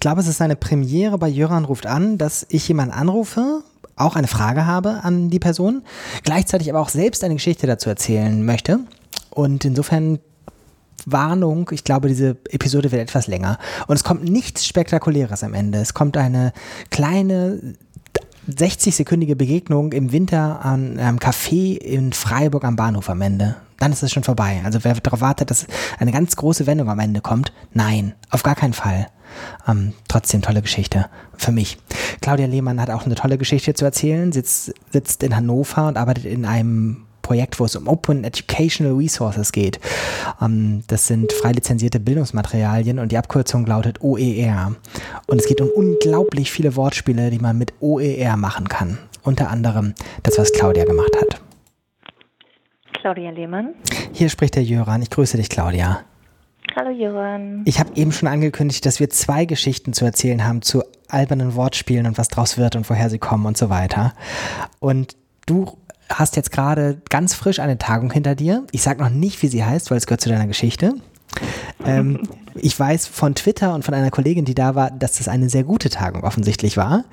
ich glaube, es ist eine Premiere bei Jöran ruft an, dass ich jemanden anrufe, auch eine Frage habe an die Person, gleichzeitig aber auch selbst eine Geschichte dazu erzählen möchte. Und insofern Warnung, ich glaube, diese Episode wird etwas länger. Und es kommt nichts Spektakuläres am Ende. Es kommt eine kleine 60-sekündige Begegnung im Winter an einem Café in Freiburg am Bahnhof am Ende. Dann ist es schon vorbei. Also wer darauf wartet, dass eine ganz große Wendung am Ende kommt, nein, auf gar keinen Fall. Ähm, trotzdem tolle Geschichte für mich. Claudia Lehmann hat auch eine tolle Geschichte zu erzählen, sitzt, sitzt in Hannover und arbeitet in einem Projekt, wo es um Open Educational Resources geht. Ähm, das sind frei lizenzierte Bildungsmaterialien und die Abkürzung lautet OER. Und es geht um unglaublich viele Wortspiele, die man mit OER machen kann. Unter anderem das, was Claudia gemacht hat. Claudia Lehmann. Hier spricht der Jöran. Ich grüße dich, Claudia. Hallo Jöran. Ich habe eben schon angekündigt, dass wir zwei Geschichten zu erzählen haben zu albernen Wortspielen und was draus wird und woher sie kommen und so weiter. Und du hast jetzt gerade ganz frisch eine Tagung hinter dir. Ich sage noch nicht, wie sie heißt, weil es gehört zu deiner Geschichte. Ähm, ich weiß von Twitter und von einer Kollegin, die da war, dass das eine sehr gute Tagung offensichtlich war.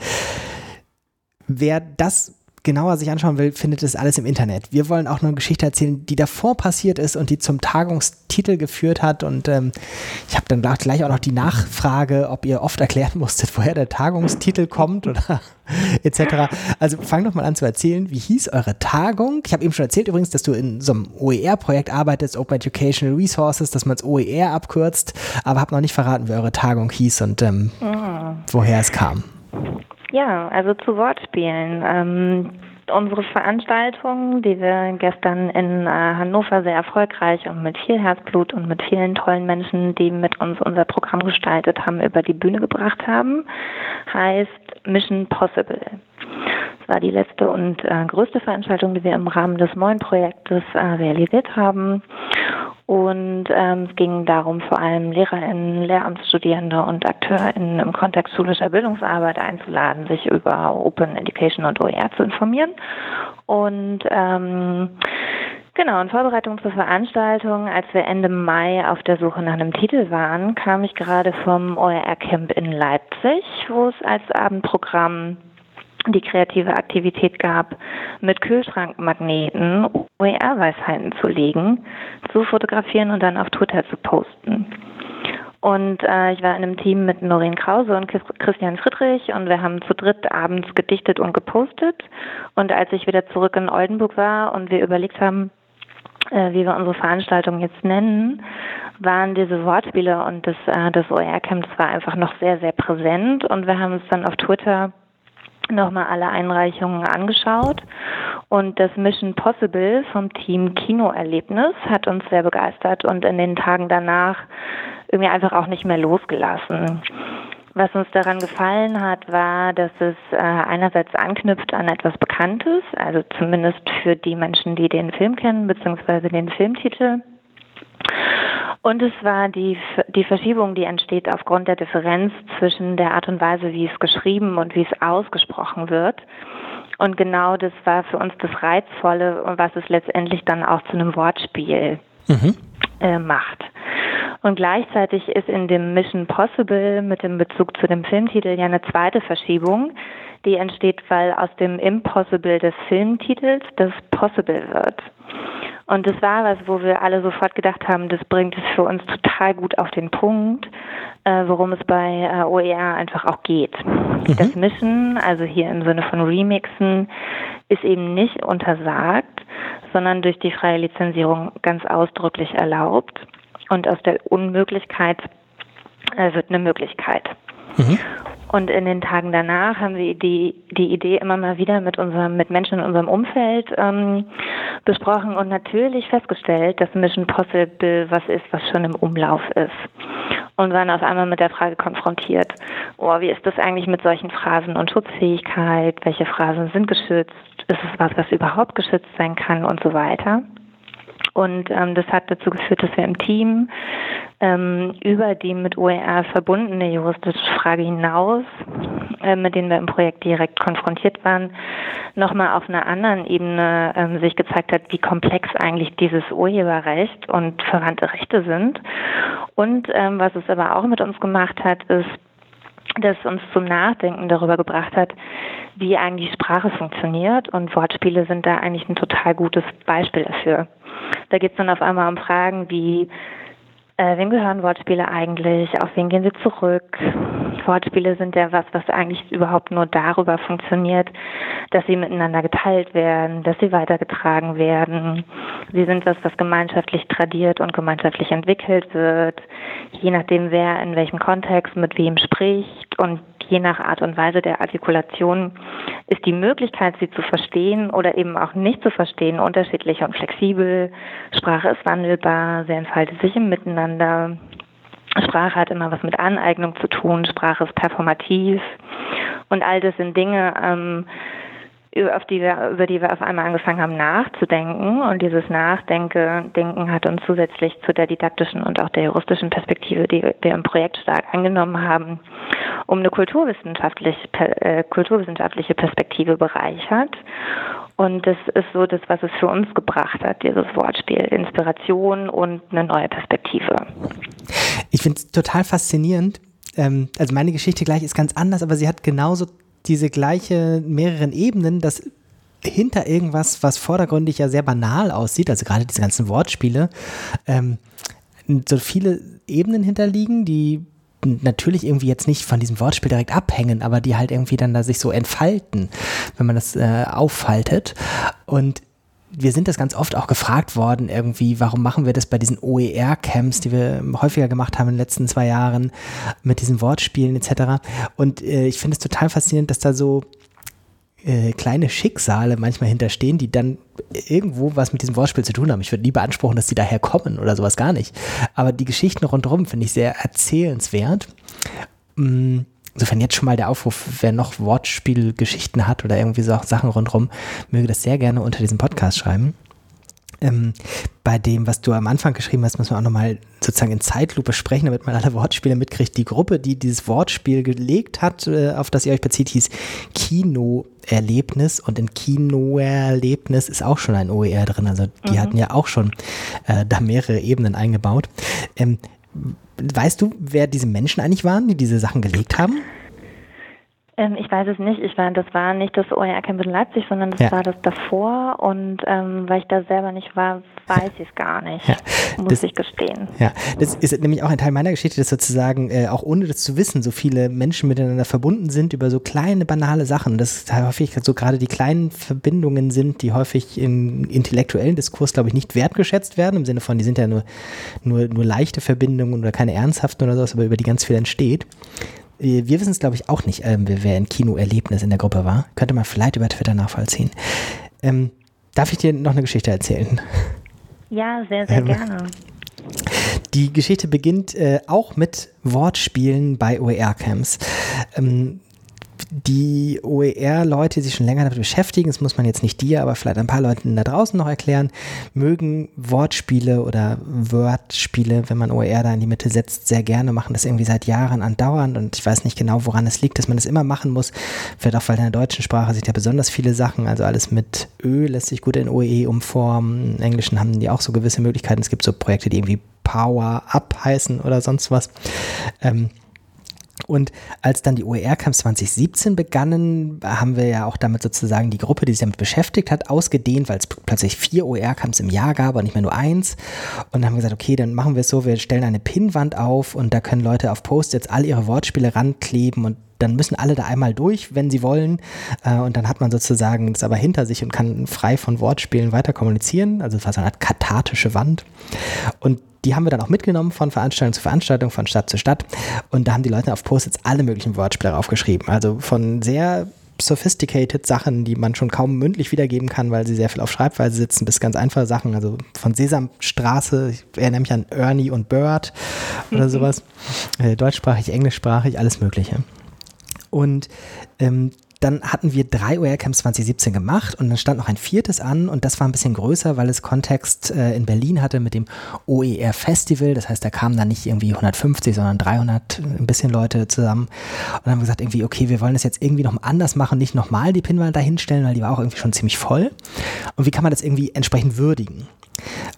Wer das genauer sich anschauen will, findet es alles im Internet. Wir wollen auch noch eine Geschichte erzählen, die davor passiert ist und die zum Tagungstitel geführt hat. Und ähm, ich habe dann gleich auch noch die Nachfrage, ob ihr oft erklären musstet, woher der Tagungstitel kommt oder etc. Also fang doch mal an zu erzählen, wie hieß eure Tagung? Ich habe eben schon erzählt übrigens, dass du in so einem OER-Projekt arbeitest, Open Educational Resources, dass man es OER abkürzt, aber habe noch nicht verraten, wie eure Tagung hieß und ähm, mhm. woher es kam. Ja, also zu Wortspielen. Ähm, unsere Veranstaltung, die wir gestern in äh, Hannover sehr erfolgreich und mit viel Herzblut und mit vielen tollen Menschen, die mit uns unser Programm gestaltet haben, über die Bühne gebracht haben, heißt Mission Possible. Das war die letzte und äh, größte Veranstaltung, die wir im Rahmen des neuen Projektes äh, realisiert haben. Und ähm, es ging darum, vor allem LehrerInnen, Lehramtsstudierende und AkteurInnen im Kontext schulischer Bildungsarbeit einzuladen, sich über Open Education und OER zu informieren. Und ähm, Genau, in Vorbereitung zur Veranstaltung, als wir Ende Mai auf der Suche nach einem Titel waren, kam ich gerade vom OER Camp in Leipzig, wo es als Abendprogramm die kreative Aktivität gab, mit Kühlschrankmagneten OER-Weisheiten zu legen, zu fotografieren und dann auf Twitter zu posten. Und äh, ich war in einem Team mit Noreen Krause und Christian Friedrich und wir haben zu dritt abends gedichtet und gepostet. Und als ich wieder zurück in Oldenburg war und wir überlegt haben, äh, wie wir unsere Veranstaltung jetzt nennen, waren diese Wortspiele und das, äh, das OER-Camp, das war einfach noch sehr, sehr präsent. Und wir haben uns dann auf Twitter nochmal alle Einreichungen angeschaut und das Mission Possible vom Team Kinoerlebnis hat uns sehr begeistert und in den Tagen danach irgendwie einfach auch nicht mehr losgelassen. Was uns daran gefallen hat, war, dass es äh, einerseits anknüpft an etwas Bekanntes, also zumindest für die Menschen, die den Film kennen, beziehungsweise den Filmtitel. Und es war die, die Verschiebung, die entsteht aufgrund der Differenz zwischen der Art und Weise, wie es geschrieben und wie es ausgesprochen wird. Und genau das war für uns das Reizvolle, was es letztendlich dann auch zu einem Wortspiel mhm. äh, macht. Und gleichzeitig ist in dem Mission Possible mit dem Bezug zu dem Filmtitel ja eine zweite Verschiebung, die entsteht, weil aus dem Impossible des Filmtitels das Possible wird. Und das war was, wo wir alle sofort gedacht haben, das bringt es für uns total gut auf den Punkt, äh, worum es bei äh, OER einfach auch geht. Mhm. Das Mischen, also hier im Sinne von Remixen, ist eben nicht untersagt, sondern durch die freie Lizenzierung ganz ausdrücklich erlaubt. Und aus der Unmöglichkeit äh, wird eine Möglichkeit. Mhm. Und in den Tagen danach haben wir die, die Idee immer mal wieder mit unserem, mit Menschen in unserem Umfeld ähm, besprochen und natürlich festgestellt, dass Mission Possible was ist, was schon im Umlauf ist. Und waren auf einmal mit der Frage konfrontiert, oh, wie ist das eigentlich mit solchen Phrasen und Schutzfähigkeit? Welche Phrasen sind geschützt? Ist es was, was überhaupt geschützt sein kann und so weiter? Und ähm, das hat dazu geführt, dass wir im Team ähm, über die mit OER verbundene juristische Frage hinaus, äh, mit denen wir im Projekt direkt konfrontiert waren, nochmal auf einer anderen Ebene ähm, sich gezeigt hat, wie komplex eigentlich dieses Urheberrecht und verwandte Rechte sind. Und ähm, was es aber auch mit uns gemacht hat, ist, das uns zum Nachdenken darüber gebracht hat, wie eigentlich Sprache funktioniert. Und Wortspiele sind da eigentlich ein total gutes Beispiel dafür. Da geht es dann auf einmal um Fragen wie, äh, wem gehören Wortspiele eigentlich? Auf wen gehen sie zurück? Wortspiele sind ja was, was eigentlich überhaupt nur darüber funktioniert, dass sie miteinander geteilt werden, dass sie weitergetragen werden. Sie sind was, was gemeinschaftlich tradiert und gemeinschaftlich entwickelt wird, je nachdem, wer in welchem Kontext mit wem spricht und je nach Art und Weise der Artikulation ist die Möglichkeit, sie zu verstehen oder eben auch nicht zu verstehen, unterschiedlich und flexibel. Sprache ist wandelbar, sie entfaltet sich im Miteinander. Sprache hat immer was mit Aneignung zu tun, Sprache ist performativ und all das sind Dinge, ähm, auf die wir, über die wir auf einmal angefangen haben nachzudenken. Und dieses Nachdenken Denken hat uns zusätzlich zu der didaktischen und auch der juristischen Perspektive, die wir im Projekt stark angenommen haben, um eine kulturwissenschaftliche, äh, kulturwissenschaftliche Perspektive bereichert. Und das ist so das, was es für uns gebracht hat, dieses Wortspiel. Inspiration und eine neue Perspektive. Ich finde es total faszinierend. Ähm, also meine Geschichte gleich ist ganz anders, aber sie hat genauso diese gleiche mehreren Ebenen, dass hinter irgendwas, was vordergründig ja sehr banal aussieht, also gerade diese ganzen Wortspiele, ähm, so viele Ebenen hinterliegen, die natürlich irgendwie jetzt nicht von diesem Wortspiel direkt abhängen, aber die halt irgendwie dann da sich so entfalten, wenn man das äh, auffaltet. Und wir sind das ganz oft auch gefragt worden, irgendwie, warum machen wir das bei diesen OER-Camps, die wir häufiger gemacht haben in den letzten zwei Jahren mit diesen Wortspielen etc. Und äh, ich finde es total faszinierend, dass da so äh, kleine Schicksale manchmal hinterstehen, die dann irgendwo was mit diesem Wortspiel zu tun haben. Ich würde nie beanspruchen, dass die daher kommen oder sowas gar nicht. Aber die Geschichten rundherum finde ich sehr erzählenswert. Mm, insofern jetzt schon mal der Aufruf, wer noch Wortspielgeschichten hat oder irgendwie so Sachen rundherum, möge das sehr gerne unter diesem Podcast schreiben. Ähm, bei dem, was du am Anfang geschrieben hast, müssen wir auch nochmal sozusagen in Zeitlupe sprechen, damit man alle Wortspiele mitkriegt. Die Gruppe, die dieses Wortspiel gelegt hat, äh, auf das ihr euch bezieht, hieß Kinoerlebnis und in Kinoerlebnis ist auch schon ein OER drin. Also die mhm. hatten ja auch schon äh, da mehrere Ebenen eingebaut. Ähm, weißt du, wer diese Menschen eigentlich waren, die diese Sachen gelegt haben? Ähm, ich weiß es nicht. Ich war, das war nicht das OER Camp in Leipzig, sondern das ja. war das davor. Und ähm, weil ich da selber nicht war, weiß ich es gar nicht. Ja. Muss das, ich gestehen. Ja, das ist nämlich auch ein Teil meiner Geschichte, dass sozusagen, äh, auch ohne das zu wissen, so viele Menschen miteinander verbunden sind über so kleine, banale Sachen. Das häufig so gerade die kleinen Verbindungen sind, die häufig im intellektuellen Diskurs, glaube ich, nicht wertgeschätzt werden, im Sinne von, die sind ja nur, nur, nur leichte Verbindungen oder keine ernsthaften oder sowas, aber über die ganz viel entsteht. Äh, wir wissen es, glaube ich, auch nicht, ähm, wer ein Kinoerlebnis in der Gruppe war. Könnte man vielleicht über Twitter nachvollziehen. Ähm, darf ich dir noch eine Geschichte erzählen? Ja, sehr, sehr ähm, gerne. Die Geschichte beginnt äh, auch mit Wortspielen bei OER-Camps. Ähm, die OER-Leute, die sich schon länger damit beschäftigen, das muss man jetzt nicht dir, aber vielleicht ein paar Leuten da draußen noch erklären, mögen Wortspiele oder Wordspiele, wenn man OER da in die Mitte setzt, sehr gerne, machen das irgendwie seit Jahren andauernd und ich weiß nicht genau, woran es liegt, dass man das immer machen muss. Vielleicht auch, weil in der deutschen Sprache sind ja besonders viele Sachen, also alles mit Ö lässt sich gut in OE umformen. Im Englischen haben die auch so gewisse Möglichkeiten. Es gibt so Projekte, die irgendwie Power Up heißen oder sonst was. Ähm, und als dann die OER-Camps 2017 begannen, haben wir ja auch damit sozusagen die Gruppe, die sich damit beschäftigt hat, ausgedehnt, weil es plötzlich vier OER-Camps im Jahr gab und nicht mehr nur eins. Und haben gesagt, okay, dann machen wir es so, wir stellen eine Pinnwand auf und da können Leute auf Post-its all ihre Wortspiele rankleben und dann müssen alle da einmal durch, wenn sie wollen. Äh, und dann hat man sozusagen das aber hinter sich und kann frei von Wortspielen weiter kommunizieren. Also es war so eine Art kathartische Wand. Und die haben wir dann auch mitgenommen von Veranstaltung zu Veranstaltung, von Stadt zu Stadt. Und da haben die Leute auf Post-its alle möglichen Wortspiele aufgeschrieben. Also von sehr sophisticated Sachen, die man schon kaum mündlich wiedergeben kann, weil sie sehr viel auf Schreibweise sitzen, bis ganz einfache Sachen, also von Sesamstraße, ich erinnere mich an Ernie und Bird oder mhm. sowas, äh, deutschsprachig, englischsprachig, alles Mögliche. Und ähm, dann hatten wir drei OER-Camps 2017 gemacht und dann stand noch ein viertes an und das war ein bisschen größer, weil es Kontext äh, in Berlin hatte mit dem OER-Festival. Das heißt, da kamen dann nicht irgendwie 150, sondern 300 ein bisschen Leute zusammen und haben gesagt irgendwie, okay, wir wollen das jetzt irgendwie noch anders machen, nicht nochmal die Pinwand dahinstellen, weil die war auch irgendwie schon ziemlich voll. Und wie kann man das irgendwie entsprechend würdigen?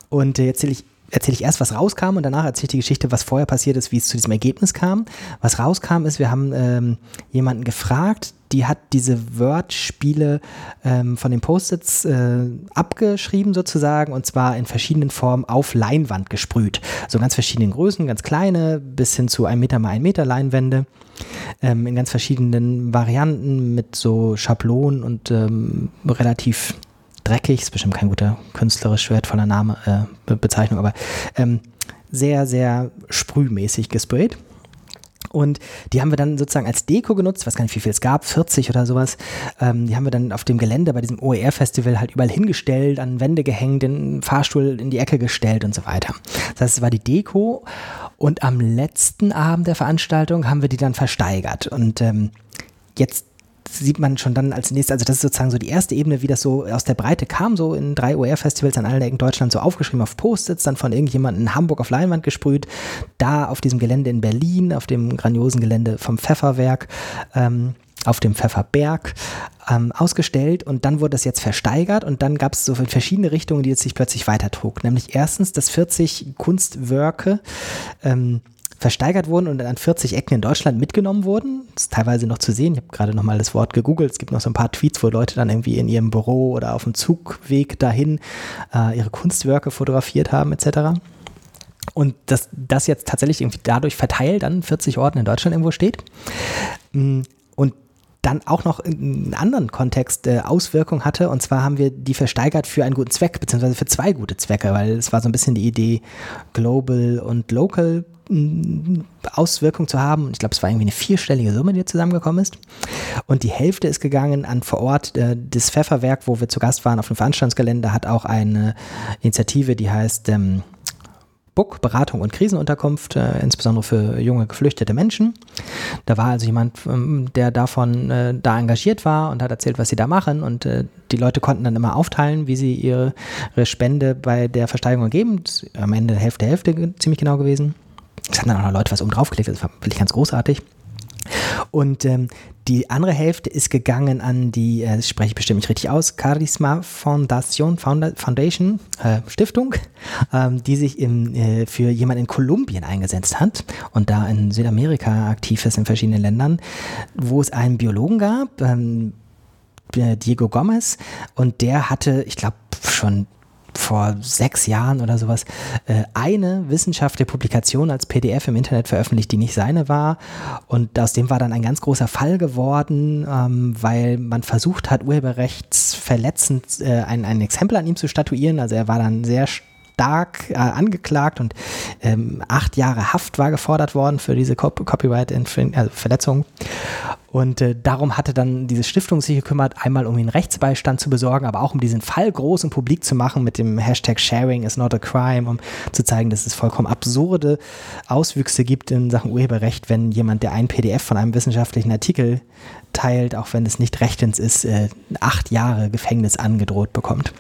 Und äh, jetzt zähle ich erzähle ich erst, was rauskam und danach erzähle ich die Geschichte, was vorher passiert ist, wie es zu diesem Ergebnis kam. Was rauskam ist, wir haben ähm, jemanden gefragt, die hat diese Word-Spiele ähm, von den Post-its äh, abgeschrieben sozusagen und zwar in verschiedenen Formen auf Leinwand gesprüht. So ganz verschiedenen Größen, ganz kleine bis hin zu 1 Meter mal 1 Meter Leinwände ähm, in ganz verschiedenen Varianten mit so Schablonen und ähm, relativ dreckig, ist bestimmt kein guter künstlerisch wertvoller Name, äh, Bezeichnung, aber ähm, sehr, sehr sprühmäßig gesprayt. Und die haben wir dann sozusagen als Deko genutzt, weiß gar nicht, wie viel es gab, 40 oder sowas. Ähm, die haben wir dann auf dem Gelände bei diesem OER-Festival halt überall hingestellt, an Wände gehängt, den Fahrstuhl in die Ecke gestellt und so weiter. Das heißt, es war die Deko. Und am letzten Abend der Veranstaltung haben wir die dann versteigert. Und ähm, jetzt sieht man schon dann als nächstes, also das ist sozusagen so die erste Ebene, wie das so aus der Breite kam, so in drei OR-Festivals an allen Ecken Deutschlands so aufgeschrieben auf Post-its, dann von irgendjemandem in Hamburg auf Leinwand gesprüht, da auf diesem Gelände in Berlin, auf dem grandiosen Gelände vom Pfefferwerk, ähm, auf dem Pfefferberg ähm, ausgestellt und dann wurde das jetzt versteigert und dann gab es so verschiedene Richtungen, die jetzt sich plötzlich weitertrug. Nämlich erstens, dass 40 Kunstwerke ähm, versteigert wurden und an 40 Ecken in Deutschland mitgenommen wurden. Das ist teilweise noch zu sehen. Ich habe gerade noch mal das Wort gegoogelt. Es gibt noch so ein paar Tweets, wo Leute dann irgendwie in ihrem Büro oder auf dem Zugweg dahin äh, ihre Kunstwerke fotografiert haben etc. Und dass das jetzt tatsächlich irgendwie dadurch verteilt an 40 Orten in Deutschland irgendwo steht. Mm, dann auch noch in einem anderen Kontext äh, Auswirkungen hatte. Und zwar haben wir die versteigert für einen guten Zweck, beziehungsweise für zwei gute Zwecke, weil es war so ein bisschen die Idee, global und local Auswirkung zu haben. Ich glaube, es war irgendwie eine vierstellige Summe, die zusammengekommen ist. Und die Hälfte ist gegangen an vor Ort äh, das Pfefferwerk, wo wir zu Gast waren auf dem Veranstaltungsgelände, hat auch eine Initiative, die heißt ähm, Book, Beratung und Krisenunterkunft, äh, insbesondere für junge geflüchtete Menschen. Da war also jemand, ähm, der davon äh, da engagiert war und hat erzählt, was sie da machen. Und äh, die Leute konnten dann immer aufteilen, wie sie ihre, ihre Spende bei der Versteigerung geben. Am Ende Hälfte, Hälfte ziemlich genau gewesen. Es haben dann auch noch Leute was oben draufgelegt, das war wirklich ganz großartig. Und ähm, die andere Hälfte ist gegangen an die, äh, das spreche ich bestimmt nicht richtig aus, Charisma Foundation, Foundation äh, Stiftung, ähm, die sich im, äh, für jemanden in Kolumbien eingesetzt hat und da in Südamerika aktiv ist in verschiedenen Ländern, wo es einen Biologen gab, ähm, Diego Gomez, und der hatte, ich glaube, schon vor sechs Jahren oder sowas äh, eine wissenschaftliche Publikation als PDF im Internet veröffentlicht, die nicht seine war. Und aus dem war dann ein ganz großer Fall geworden, ähm, weil man versucht hat, urheberrechtsverletzend äh, ein, ein Exempel an ihm zu statuieren. Also er war dann sehr stark äh, angeklagt und ähm, acht Jahre Haft war gefordert worden für diese Cop Copyright-Verletzung. Und äh, darum hatte dann diese Stiftung sich gekümmert, einmal um den Rechtsbeistand zu besorgen, aber auch um diesen Fall groß und publik zu machen mit dem Hashtag Sharing is not a crime, um zu zeigen, dass es vollkommen absurde Auswüchse gibt in Sachen Urheberrecht, wenn jemand, der ein PDF von einem wissenschaftlichen Artikel teilt, auch wenn es nicht rechtens ist, äh, acht Jahre Gefängnis angedroht bekommt.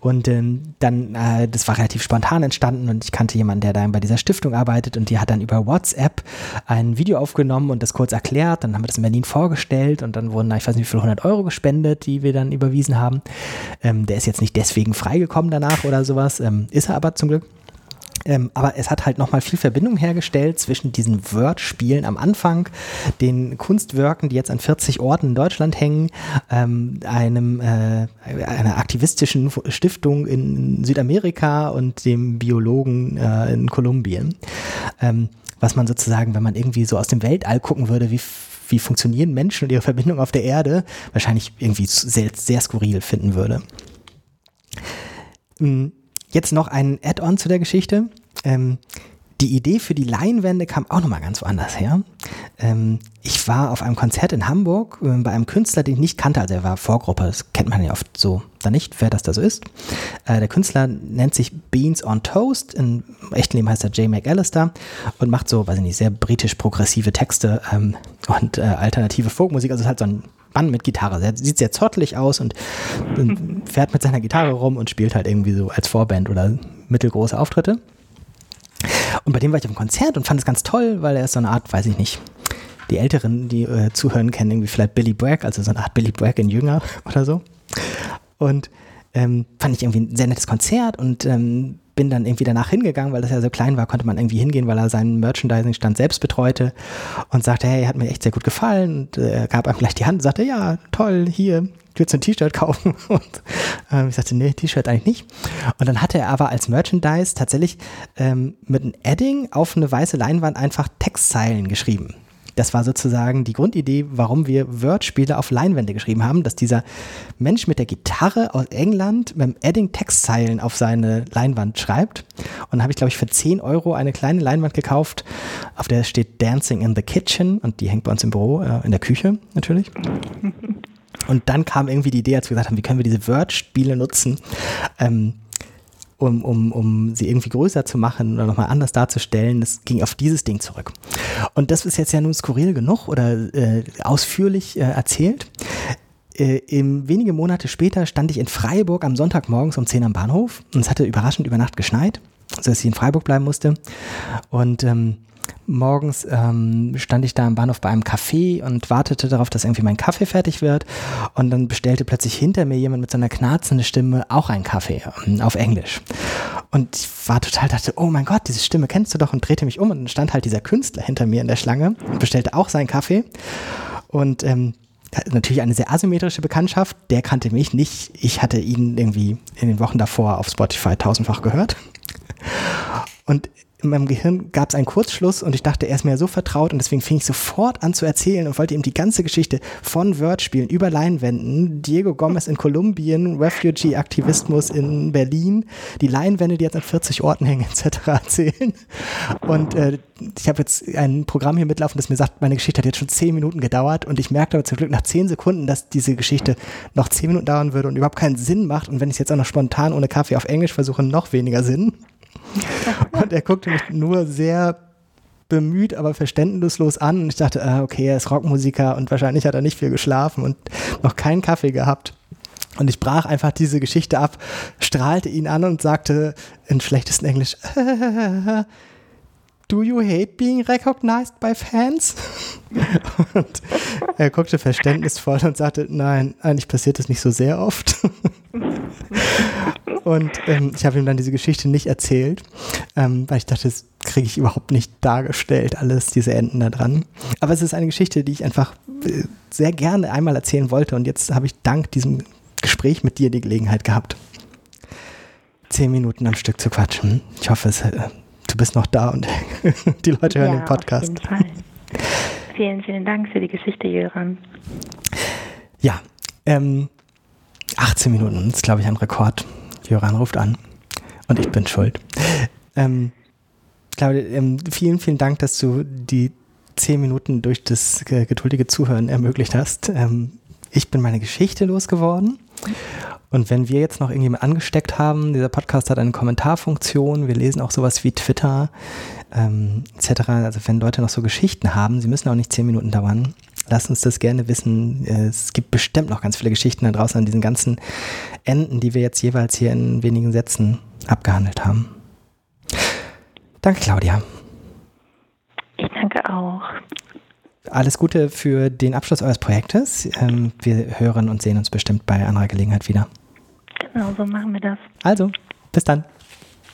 Und ähm, dann, äh, das war relativ spontan entstanden und ich kannte jemanden, der da bei dieser Stiftung arbeitet und die hat dann über WhatsApp ein Video aufgenommen und das kurz erklärt. Dann haben wir das in Berlin vorgestellt und dann wurden, ich weiß nicht wie viel, 100 Euro gespendet, die wir dann überwiesen haben. Ähm, der ist jetzt nicht deswegen freigekommen danach oder sowas, ähm, ist er aber zum Glück. Ähm, aber es hat halt nochmal viel Verbindung hergestellt zwischen diesen Word-Spielen am Anfang, den Kunstwerken, die jetzt an 40 Orten in Deutschland hängen, ähm, einem, äh, einer aktivistischen Stiftung in Südamerika und dem Biologen äh, in Kolumbien. Ähm, was man sozusagen, wenn man irgendwie so aus dem Weltall gucken würde, wie wie funktionieren Menschen und ihre Verbindung auf der Erde, wahrscheinlich irgendwie sehr, sehr skurril finden würde. Hm, Jetzt noch ein Add-on zu der Geschichte. Ähm, die Idee für die Leinwände kam auch nochmal ganz woanders her. Ähm, ich war auf einem Konzert in Hamburg äh, bei einem Künstler, den ich nicht kannte. Also er war Vorgruppe, das kennt man ja oft so da nicht, wer das da so ist. Äh, der Künstler nennt sich Beans on Toast. Im echten Leben heißt er Jay McAllister und macht so, weiß ich nicht, sehr britisch-progressive Texte ähm, und äh, alternative Folkmusik. Also es ist halt so ein Mann mit Gitarre. Er sieht sehr zottelig aus und, und fährt mit seiner Gitarre rum und spielt halt irgendwie so als Vorband oder mittelgroße Auftritte. Und bei dem war ich auf einem Konzert und fand es ganz toll, weil er ist so eine Art, weiß ich nicht, die Älteren, die äh, zuhören, kennen irgendwie vielleicht Billy Bragg, also so eine Art Billy Bragg in Jünger oder so. Und ähm, fand ich irgendwie ein sehr nettes Konzert und ähm, bin dann irgendwie danach hingegangen, weil das ja so klein war, konnte man irgendwie hingehen, weil er seinen Merchandising-Stand selbst betreute und sagte, hey, hat mir echt sehr gut gefallen und äh, gab einem gleich die Hand und sagte, ja, toll, hier, du willst ein T-Shirt kaufen? Und ähm, ich sagte, nee, T-Shirt eigentlich nicht. Und dann hatte er aber als Merchandise tatsächlich ähm, mit einem Adding auf eine weiße Leinwand einfach Textzeilen geschrieben. Das war sozusagen die Grundidee, warum wir Word-Spiele auf Leinwände geschrieben haben, dass dieser Mensch mit der Gitarre aus England mit dem Edding Textzeilen auf seine Leinwand schreibt. Und dann habe ich, glaube ich, für 10 Euro eine kleine Leinwand gekauft, auf der steht Dancing in the Kitchen und die hängt bei uns im Büro, äh, in der Küche natürlich. Und dann kam irgendwie die Idee, als wir gesagt haben, wie können wir diese Word-Spiele nutzen, ähm, um, um, um sie irgendwie größer zu machen oder nochmal anders darzustellen. Das ging auf dieses Ding zurück. Und das ist jetzt ja nun skurril genug oder äh, ausführlich äh, erzählt. Äh, im, wenige Monate später stand ich in Freiburg am Sonntagmorgens um 10 am Bahnhof und es hatte überraschend über Nacht geschneit, sodass ich in Freiburg bleiben musste. Und ähm, morgens ähm, stand ich da am Bahnhof bei einem Café und wartete darauf, dass irgendwie mein Kaffee fertig wird. Und dann bestellte plötzlich hinter mir jemand mit so knarzenden Stimme auch einen Kaffee ähm, auf Englisch. Und ich war total, dachte, oh mein Gott, diese Stimme kennst du doch und drehte mich um und dann stand halt dieser Künstler hinter mir in der Schlange und bestellte auch seinen Kaffee. Und ähm, natürlich eine sehr asymmetrische Bekanntschaft. Der kannte mich nicht. Ich hatte ihn irgendwie in den Wochen davor auf Spotify tausendfach gehört. Und in meinem Gehirn gab es einen Kurzschluss und ich dachte, er ist mir so vertraut und deswegen fing ich sofort an zu erzählen und wollte ihm die ganze Geschichte von Wordspielen über Leinwänden, Diego Gomez in Kolumbien, Refugee-Aktivismus in Berlin, die Leinwände, die jetzt an 40 Orten hängen, etc. erzählen. Und äh, ich habe jetzt ein Programm hier mitlaufen, das mir sagt, meine Geschichte hat jetzt schon 10 Minuten gedauert und ich merkte aber zum Glück nach 10 Sekunden, dass diese Geschichte noch 10 Minuten dauern würde und überhaupt keinen Sinn macht und wenn ich es jetzt auch noch spontan ohne Kaffee auf Englisch versuche, noch weniger Sinn. Und er guckte mich nur sehr bemüht, aber verständnislos an. Und ich dachte, ah, okay, er ist Rockmusiker und wahrscheinlich hat er nicht viel geschlafen und noch keinen Kaffee gehabt. Und ich brach einfach diese Geschichte ab, strahlte ihn an und sagte in schlechtesten Englisch, Do you hate being recognized by fans? Und er guckte verständnisvoll und sagte, nein, eigentlich passiert das nicht so sehr oft. Und ähm, ich habe ihm dann diese Geschichte nicht erzählt, ähm, weil ich dachte, das kriege ich überhaupt nicht dargestellt, alles, diese Enden da dran. Aber es ist eine Geschichte, die ich einfach äh, sehr gerne einmal erzählen wollte und jetzt habe ich dank diesem Gespräch mit dir die Gelegenheit gehabt, zehn Minuten am Stück zu quatschen. Ich hoffe, es, äh, du bist noch da und die Leute hören ja, den Podcast. Auf jeden Fall. Vielen, vielen Dank für die Geschichte, Jöran. Ja, ähm, 18 Minuten ist, glaube ich, ein Rekord. Jöran ruft an und ich bin schuld. Ähm, Claudia, ähm, vielen, vielen Dank, dass du die 10 Minuten durch das geduldige Zuhören ermöglicht hast. Ähm, ich bin meine Geschichte losgeworden. Und wenn wir jetzt noch irgendjemand angesteckt haben, dieser Podcast hat eine Kommentarfunktion, wir lesen auch sowas wie Twitter ähm, etc. Also wenn Leute noch so Geschichten haben, sie müssen auch nicht zehn Minuten dauern, lasst uns das gerne wissen. Es gibt bestimmt noch ganz viele Geschichten da draußen an diesen ganzen Enden, die wir jetzt jeweils hier in wenigen Sätzen abgehandelt haben. Danke, Claudia. Ich danke auch. Alles Gute für den Abschluss eures Projektes. Ähm, wir hören und sehen uns bestimmt bei anderer Gelegenheit wieder. Genau, so machen wir das. Also, bis dann.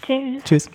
Tschüss. Tschüss.